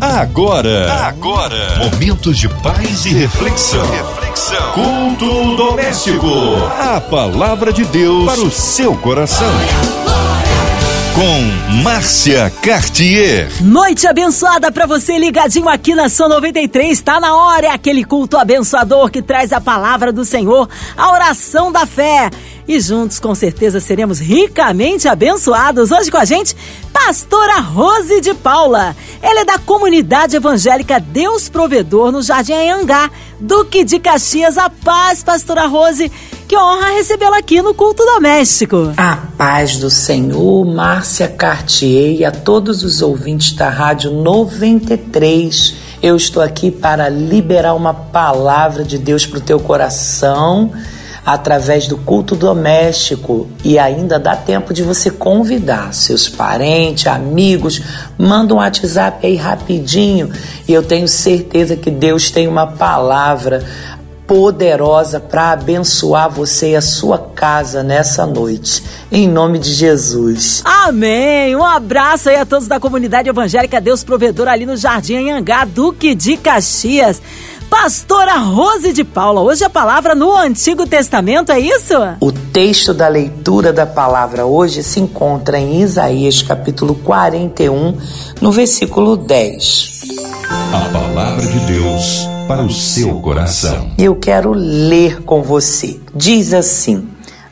Agora, agora, momentos de paz e reflexão. reflexão. Culto doméstico. A palavra de Deus para o seu coração. Com Márcia Cartier. Noite abençoada para você ligadinho aqui na São 93. Está na hora, é aquele culto abençoador que traz a palavra do Senhor, a oração da fé e juntos com certeza seremos ricamente abençoados. Hoje com a gente, Pastora Rose de Paula. Ela é da comunidade evangélica Deus Provedor no Jardim Anhangá, Duque de Caxias. A paz, Pastora Rose. Que honra recebê-la aqui no culto doméstico. A paz do Senhor, Márcia Cartier e a todos os ouvintes da Rádio 93. Eu estou aqui para liberar uma palavra de Deus para o teu coração através do culto doméstico e ainda dá tempo de você convidar seus parentes, amigos, manda um WhatsApp aí rapidinho e eu tenho certeza que Deus tem uma palavra poderosa para abençoar você e a sua casa nessa noite. Em nome de Jesus. Amém. Um abraço aí a todos da comunidade evangélica Deus Provedor ali no Jardim Anhangá, Duque de Caxias. Pastora Rose de Paula, hoje a palavra no Antigo Testamento, é isso? O texto da leitura da palavra hoje se encontra em Isaías capítulo 41, no versículo 10. A palavra de Deus para o seu coração. Eu quero ler com você. Diz assim: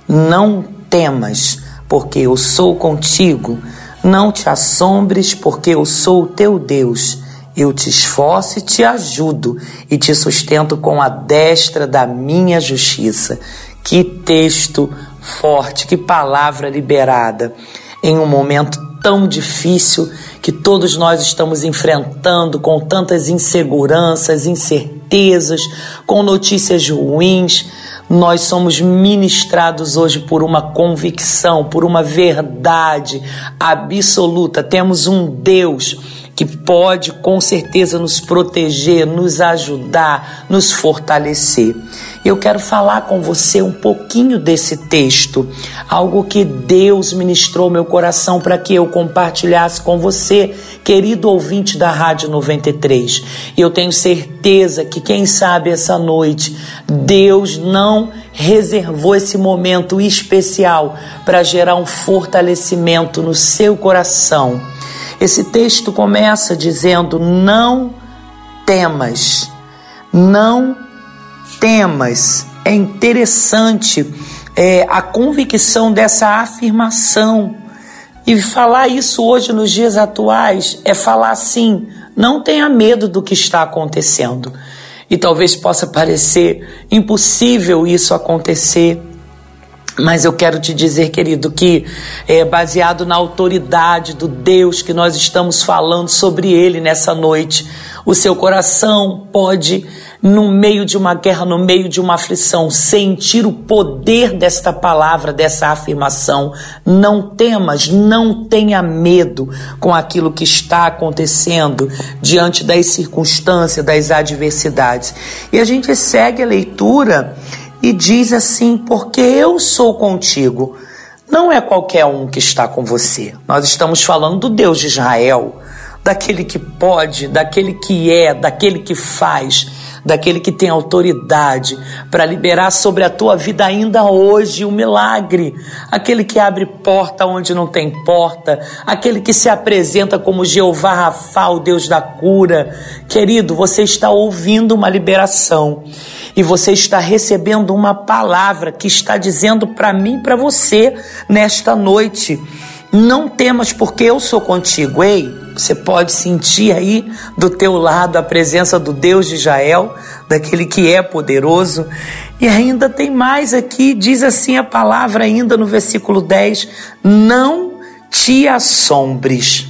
Não temas, porque eu sou contigo. Não te assombres, porque eu sou o teu Deus eu te esforço e te ajudo e te sustento com a destra da minha justiça. Que texto forte, que palavra liberada em um momento tão difícil que todos nós estamos enfrentando com tantas inseguranças, incertezas, com notícias ruins. Nós somos ministrados hoje por uma convicção, por uma verdade absoluta. Temos um Deus que pode com certeza nos proteger, nos ajudar, nos fortalecer. Eu quero falar com você um pouquinho desse texto, algo que Deus ministrou meu coração para que eu compartilhasse com você, querido ouvinte da Rádio 93. E eu tenho certeza que quem sabe essa noite Deus não reservou esse momento especial para gerar um fortalecimento no seu coração esse texto começa dizendo: Não temas, não temas. É interessante é, a convicção dessa afirmação. E falar isso hoje nos dias atuais é falar assim: não tenha medo do que está acontecendo. E talvez possa parecer impossível isso acontecer, mas eu quero te dizer, querido, que é baseado na autoridade do Deus que nós estamos falando sobre ele nessa noite, o seu coração pode, no meio de uma guerra, no meio de uma aflição, sentir o poder desta palavra, dessa afirmação. Não temas, não tenha medo com aquilo que está acontecendo diante das circunstâncias, das adversidades. E a gente segue a leitura e diz assim: Porque eu sou contigo. Não é qualquer um que está com você. Nós estamos falando do Deus de Israel, daquele que pode, daquele que é, daquele que faz, daquele que tem autoridade para liberar sobre a tua vida ainda hoje o um milagre, aquele que abre porta onde não tem porta, aquele que se apresenta como Jeová Rafa, o Deus da cura. Querido, você está ouvindo uma liberação e você está recebendo uma palavra que está dizendo para mim, para você nesta noite. Não temas porque eu sou contigo. Ei, você pode sentir aí do teu lado a presença do Deus de Israel, daquele que é poderoso. E ainda tem mais aqui, diz assim a palavra ainda no versículo 10: Não te assombres.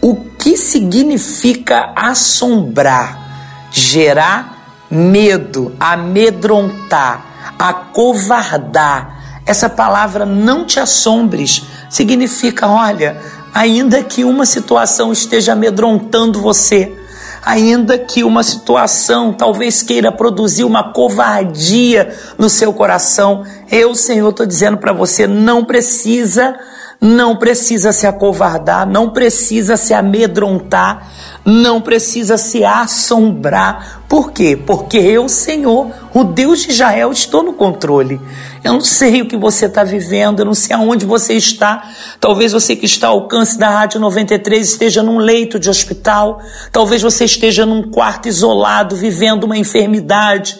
O que significa assombrar? Gerar medo, amedrontar, acovardar. Essa palavra não te assombres significa, olha, ainda que uma situação esteja amedrontando você, ainda que uma situação talvez queira produzir uma covardia no seu coração, eu, Senhor, estou dizendo para você, não precisa não precisa se acovardar, não precisa se amedrontar, não precisa se assombrar. Por quê? Porque eu, Senhor, o Deus de Israel, estou no controle. Eu não sei o que você está vivendo, eu não sei aonde você está. Talvez você que está ao alcance da Rádio 93 esteja num leito de hospital, talvez você esteja num quarto isolado, vivendo uma enfermidade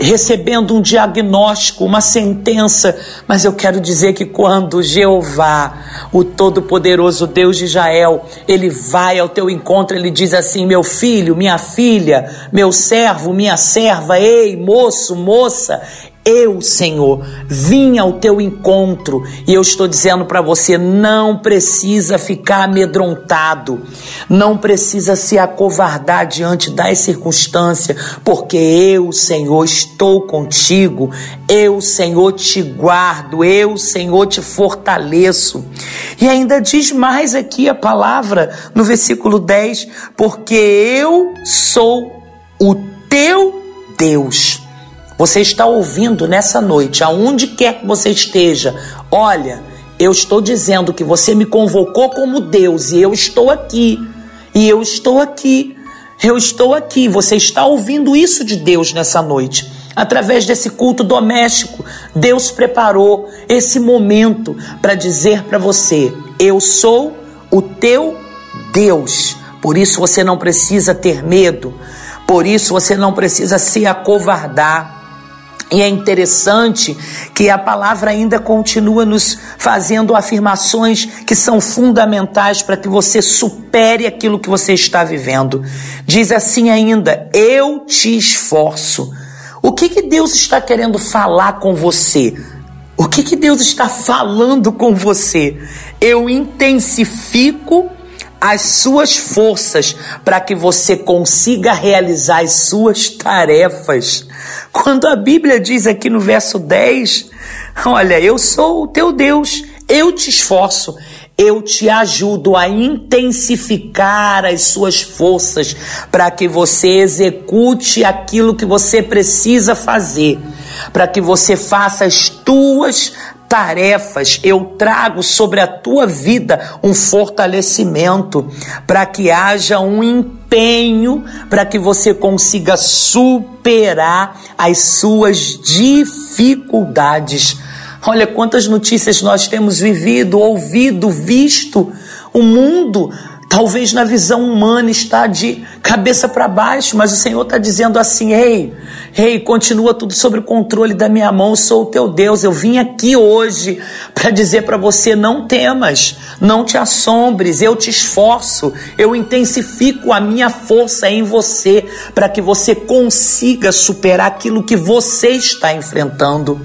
recebendo um diagnóstico, uma sentença, mas eu quero dizer que quando Jeová, o Todo-Poderoso Deus de Israel, ele vai ao teu encontro, ele diz assim: meu filho, minha filha, meu servo, minha serva, ei, moço, moça, eu, Senhor, vim ao teu encontro e eu estou dizendo para você: não precisa ficar amedrontado, não precisa se acovardar diante das circunstâncias, porque eu, Senhor, estou contigo, eu, Senhor, te guardo, eu, Senhor, te fortaleço. E ainda diz mais aqui a palavra no versículo 10: porque eu sou o teu Deus. Você está ouvindo nessa noite, aonde quer que você esteja, olha, eu estou dizendo que você me convocou como Deus e eu estou aqui. E eu estou aqui. Eu estou aqui. Você está ouvindo isso de Deus nessa noite. Através desse culto doméstico, Deus preparou esse momento para dizer para você: Eu sou o teu Deus. Por isso você não precisa ter medo. Por isso você não precisa se acovardar. E é interessante que a palavra ainda continua nos fazendo afirmações que são fundamentais para que você supere aquilo que você está vivendo. Diz assim ainda: Eu te esforço. O que, que Deus está querendo falar com você? O que, que Deus está falando com você? Eu intensifico as suas forças para que você consiga realizar as suas tarefas. Quando a Bíblia diz aqui no verso 10, olha, eu sou o teu Deus, eu te esforço, eu te ajudo a intensificar as suas forças para que você execute aquilo que você precisa fazer, para que você faça as tuas tarefas, eu trago sobre a tua vida um fortalecimento para que haja um empenho para que você consiga superar as suas dificuldades. Olha quantas notícias nós temos vivido, ouvido, visto. O mundo Talvez na visão humana está de cabeça para baixo, mas o Senhor está dizendo assim: ei, ei, continua tudo sob o controle da minha mão, sou o teu Deus. Eu vim aqui hoje para dizer para você: não temas, não te assombres, eu te esforço, eu intensifico a minha força em você para que você consiga superar aquilo que você está enfrentando.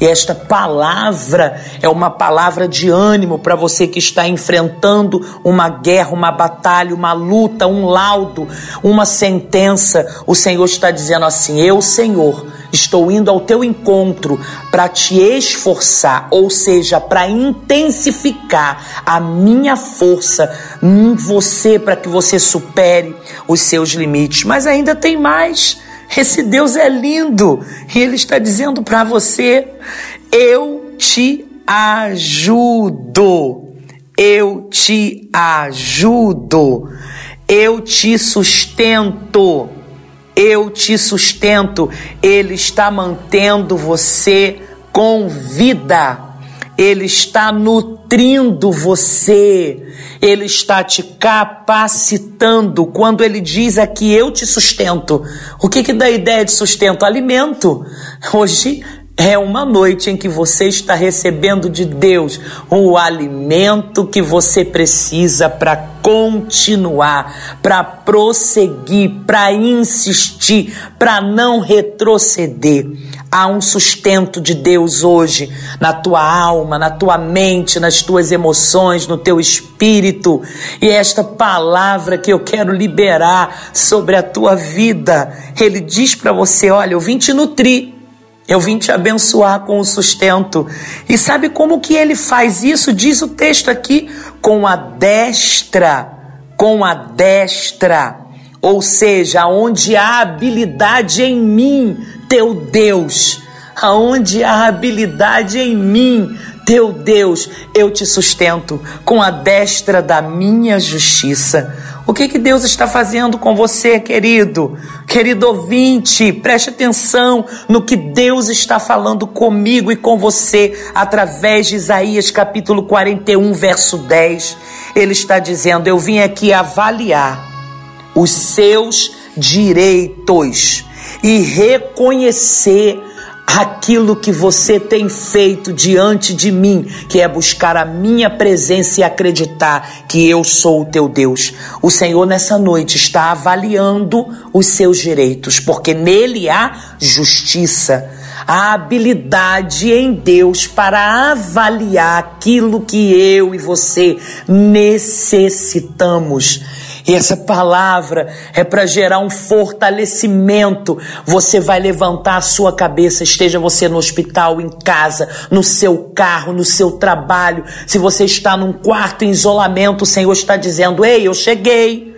E esta palavra é uma palavra de ânimo para você que está enfrentando uma guerra, uma batalha, uma luta, um laudo, uma sentença. O Senhor está dizendo assim: Eu, Senhor, estou indo ao teu encontro para te esforçar, ou seja, para intensificar a minha força em você para que você supere os seus limites. Mas ainda tem mais. Esse Deus é lindo e Ele está dizendo para você: eu te ajudo, eu te ajudo, eu te sustento, eu te sustento. Ele está mantendo você com vida. Ele está nutrindo você, Ele está te capacitando. Quando Ele diz aqui, eu te sustento, o que, que dá a ideia de sustento? Alimento. Hoje é uma noite em que você está recebendo de Deus o alimento que você precisa para continuar, para prosseguir, para insistir, para não retroceder. Há um sustento de Deus hoje na tua alma, na tua mente, nas tuas emoções, no teu espírito. E esta palavra que eu quero liberar sobre a tua vida, ele diz para você: olha, eu vim te nutrir. Eu vim te abençoar com o sustento. E sabe como que ele faz isso? Diz o texto aqui: com a destra, com a destra. Ou seja, onde há habilidade em mim, teu Deus. Aonde há habilidade em mim, teu Deus, eu te sustento com a destra da minha justiça. O que, que Deus está fazendo com você, querido? Querido ouvinte, preste atenção no que Deus está falando comigo e com você através de Isaías capítulo 41, verso 10. Ele está dizendo: Eu vim aqui avaliar os seus direitos e reconhecer aquilo que você tem feito diante de mim, que é buscar a minha presença e acreditar que eu sou o teu Deus. O Senhor nessa noite está avaliando os seus direitos, porque nele há justiça a habilidade em Deus para avaliar aquilo que eu e você necessitamos. E essa palavra é para gerar um fortalecimento. Você vai levantar a sua cabeça, esteja você no hospital, em casa, no seu carro, no seu trabalho. Se você está num quarto em isolamento, o Senhor está dizendo: Ei, eu cheguei.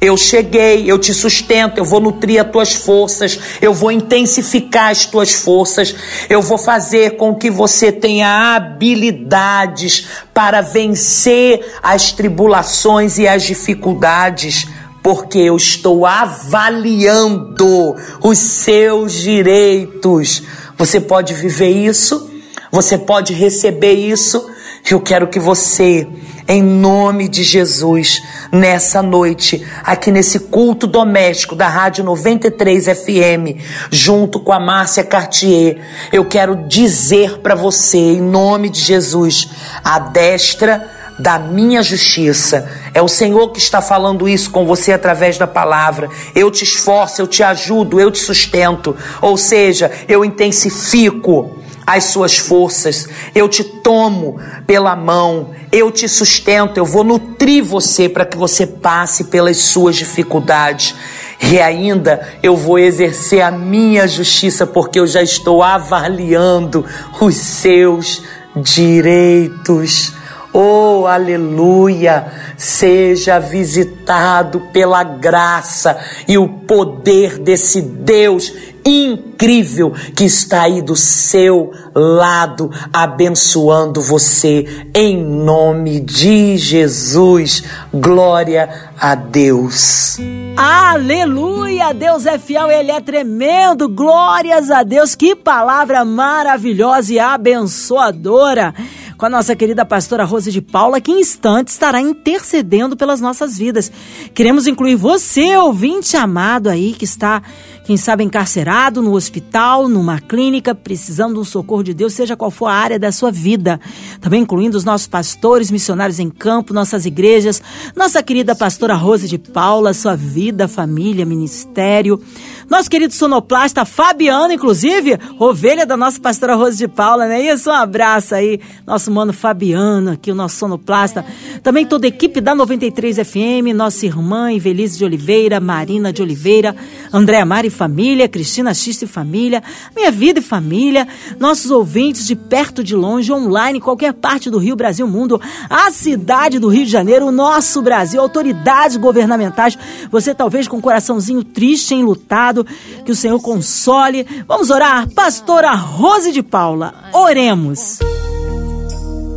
Eu cheguei, eu te sustento, eu vou nutrir as tuas forças, eu vou intensificar as tuas forças, eu vou fazer com que você tenha habilidades para vencer as tribulações e as dificuldades, porque eu estou avaliando os seus direitos. Você pode viver isso? Você pode receber isso? Eu quero que você em nome de Jesus, nessa noite, aqui nesse culto doméstico da Rádio 93 FM, junto com a Márcia Cartier, eu quero dizer para você, em nome de Jesus, a destra da minha justiça. É o Senhor que está falando isso com você através da palavra. Eu te esforço, eu te ajudo, eu te sustento. Ou seja, eu intensifico as suas forças, eu te tomo pela mão, eu te sustento, eu vou nutrir você para que você passe pelas suas dificuldades. E ainda eu vou exercer a minha justiça, porque eu já estou avaliando os seus direitos. Oh, aleluia! Seja visitado pela graça e o poder desse Deus incrível que está aí do seu lado, abençoando você em nome de Jesus. Glória a Deus. Aleluia! Deus é fiel, ele é tremendo. Glórias a Deus. Que palavra maravilhosa e abençoadora com a nossa querida pastora Rose de Paula, que em instantes estará intercedendo pelas nossas vidas. Queremos incluir você, ouvinte amado aí, que está quem sabe encarcerado no hospital, numa clínica, precisando um socorro de Deus, seja qual for a área da sua vida. Também incluindo os nossos pastores, missionários em campo, nossas igrejas, nossa querida pastora Rose de Paula, sua vida, família, ministério. Nosso querido sonoplasta Fabiano, inclusive, ovelha da nossa pastora Rose de Paula, né? Isso, um abraço aí, nosso mano Fabiano, aqui o nosso sonoplasta. Também toda a equipe da 93 FM, nossa irmã Invelise de Oliveira, Marina de Oliveira, Andréa Mari família, Cristina X e família, Minha Vida e Família, nossos ouvintes de perto, de longe, online, qualquer parte do Rio, Brasil, mundo, a cidade do Rio de Janeiro, o nosso Brasil, autoridades governamentais, você talvez com um coraçãozinho triste, enlutado, que o Senhor console. Vamos orar? Pastora Rose de Paula, oremos.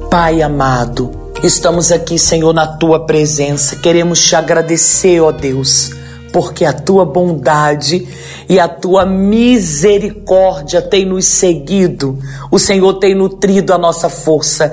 Pai amado, estamos aqui, Senhor, na tua presença. Queremos te agradecer, ó Deus porque a tua bondade e a tua misericórdia tem nos seguido. O Senhor tem nutrido a nossa força.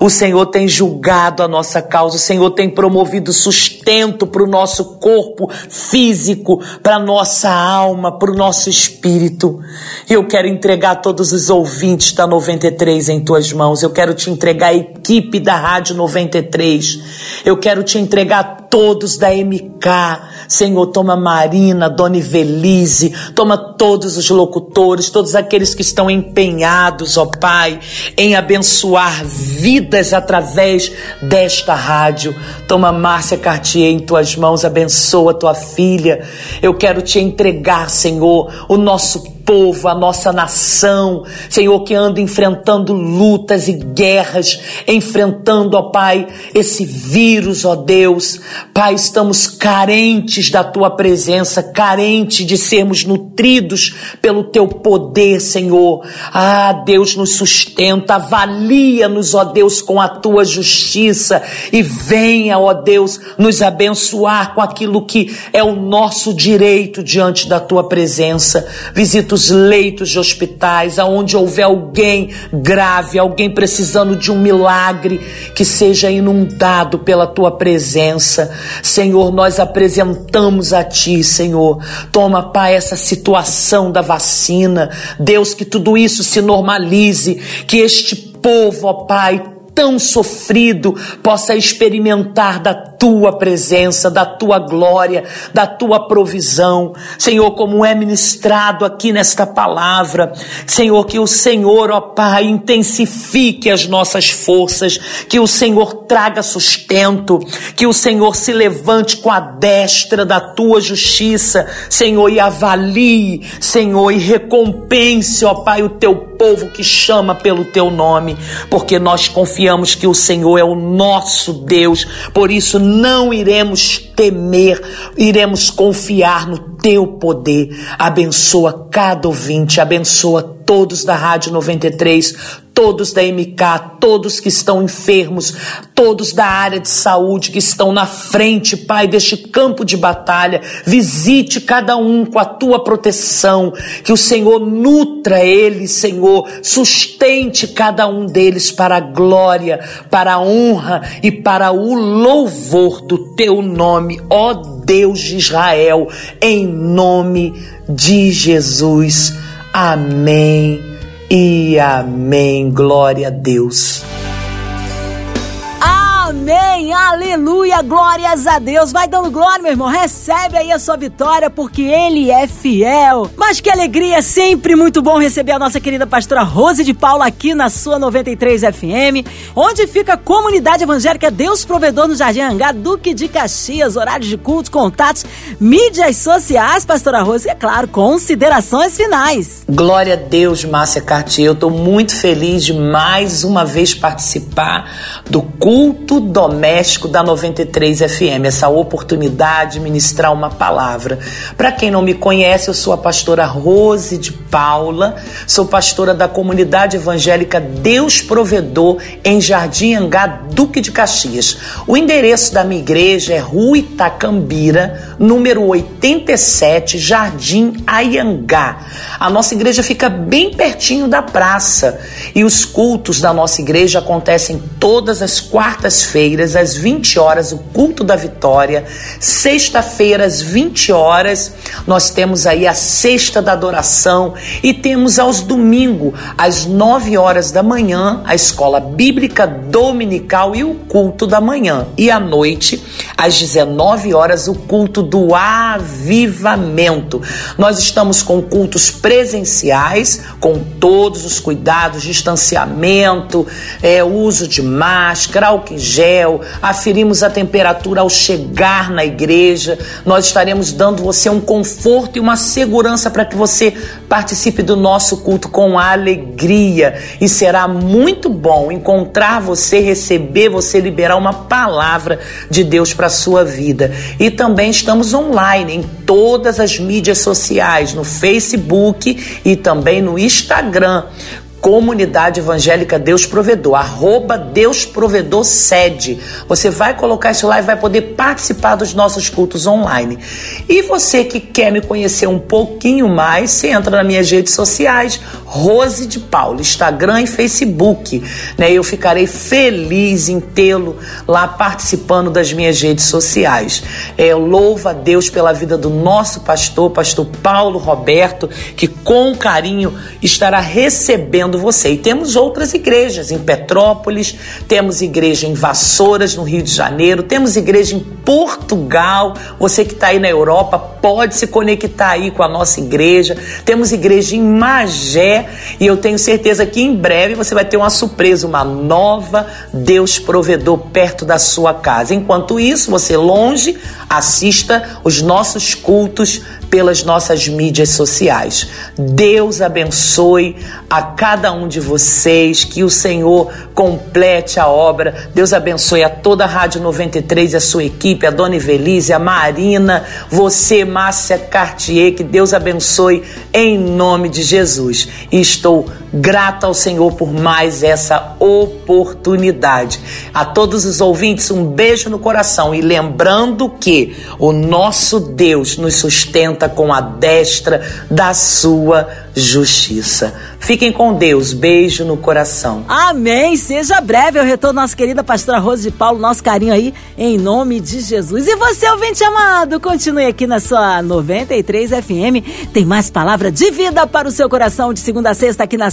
O Senhor tem julgado a nossa causa. O Senhor tem promovido sustento para o nosso corpo físico, para a nossa alma, para o nosso espírito. E eu quero entregar todos os ouvintes da 93 em tuas mãos. Eu quero te entregar a equipe da Rádio 93. Eu quero te entregar todos da MK. Senhor, toma Marina, Dona Ivelise, toma todos os locutores, todos aqueles que estão empenhados, ó Pai, em abençoar vidas através desta rádio. Toma Márcia Cartier em tuas mãos, abençoa tua filha. Eu quero te entregar, Senhor, o nosso povo, a nossa nação, Senhor, que anda enfrentando lutas e guerras, enfrentando, ó Pai, esse vírus, ó Deus. Pai, estamos carentes da tua presença, carentes de sermos nutridos pelo teu poder, Senhor. Ah, Deus nos sustenta, avalia-nos, ó Deus, com a tua justiça e venha, ó Deus, nos abençoar com aquilo que é o nosso direito diante da tua presença. Visita os leitos de hospitais, aonde houver alguém grave, alguém precisando de um milagre, que seja inundado pela tua presença. Senhor, nós apresentamos a ti, Senhor. Toma, Pai, essa situação da vacina. Deus, que tudo isso se normalize, que este povo, ó Pai, tão sofrido possa experimentar da tua presença, da tua glória, da tua provisão. Senhor, como é ministrado aqui nesta palavra, Senhor, que o Senhor, ó Pai, intensifique as nossas forças, que o Senhor traga sustento, que o Senhor se levante com a destra da tua justiça, Senhor, e avalie, Senhor, e recompense, ó Pai, o teu povo que chama pelo teu nome, porque nós confiamos que o Senhor é o nosso Deus, por isso não iremos temer, iremos confiar no teu poder. Abençoa cada ouvinte, abençoa todos da Rádio 93, todos da MK, todos que estão enfermos, todos da área de saúde que estão na frente, Pai, deste campo de batalha. Visite cada um com a tua proteção, que o Senhor nutra eles, Senhor, sustente cada um deles para a glória, para a honra e para o louvor do teu nome, ó Deus de Israel, em nome de Jesus. Amém e amém. Glória a Deus. Amém, aleluia, glórias a Deus. Vai dando glória, meu irmão. Recebe aí a sua vitória, porque Ele é fiel. Mas que alegria, sempre muito bom receber a nossa querida pastora Rose de Paula aqui na sua 93 FM, onde fica a comunidade evangélica Deus Provedor no Jardim Angá, Duque de Caxias, horários de culto, contatos, mídias sociais, pastora Rose, e é claro, considerações finais. Glória a Deus, Márcia Cartier. Eu estou muito feliz de mais uma vez participar do culto doméstico da 93 FM, essa oportunidade de ministrar uma palavra. Para quem não me conhece, eu sou a pastora Rose de Paula, sou pastora da comunidade evangélica Deus Provedor em Jardim Angá, Duque de Caxias. O endereço da minha igreja é Rua Itacambira, número 87, Jardim Aiangá. A nossa igreja fica bem pertinho da praça e os cultos da nossa igreja acontecem todas as quartas feiras às 20 horas, o culto da vitória. Sexta-feira, às 20 horas, nós temos aí a sexta da adoração e temos aos domingos, às 9 horas da manhã, a escola bíblica dominical e o culto da manhã. E à noite, às 19 horas, o culto do avivamento. Nós estamos com cultos presenciais, com todos os cuidados, distanciamento, é, uso de máscara, álcool em aferimos a temperatura ao chegar na igreja. Nós estaremos dando você um conforto e uma segurança para que você participe do nosso culto com alegria. E será muito bom encontrar você, receber você, liberar uma palavra de Deus para a sua vida. E também estamos online em todas as mídias sociais, no Facebook e também no Instagram Comunidade Evangélica Deus Provedor, arroba Deus Provedor sede. Você vai colocar isso lá e vai poder participar dos nossos cultos online. E você que quer me conhecer um pouquinho mais, você entra nas minhas redes sociais, Rose de Paulo, Instagram e Facebook. Né? Eu ficarei feliz em tê-lo lá participando das minhas redes sociais. É, louvo a Deus pela vida do nosso pastor, pastor Paulo Roberto, que com carinho estará recebendo você. E temos outras igrejas em Petrópolis, temos igreja em Vassouras, no Rio de Janeiro, temos igreja em Portugal. Você que está aí na Europa pode se conectar aí com a nossa igreja. Temos igreja em Magé e eu tenho certeza que em breve você vai ter uma surpresa, uma nova Deus provedor perto da sua casa. Enquanto isso, você longe, Assista os nossos cultos pelas nossas mídias sociais. Deus abençoe a cada um de vocês, que o Senhor complete a obra. Deus abençoe a toda a Rádio 93 e a sua equipe, a Dona Ivelise, a Marina, você, Márcia Cartier, que Deus abençoe em nome de Jesus. Estou grata ao Senhor por mais essa oportunidade. A todos os ouvintes, um beijo no coração e lembrando que o nosso Deus nos sustenta com a destra da sua justiça. Fiquem com Deus. Beijo no coração. Amém. Seja breve o retorno, nossa querida pastora Rose de Paulo. Nosso carinho aí, em nome de Jesus. E você, ouvinte amado, continue aqui na sua 93 FM. Tem mais palavra de vida para o seu coração de segunda a sexta aqui na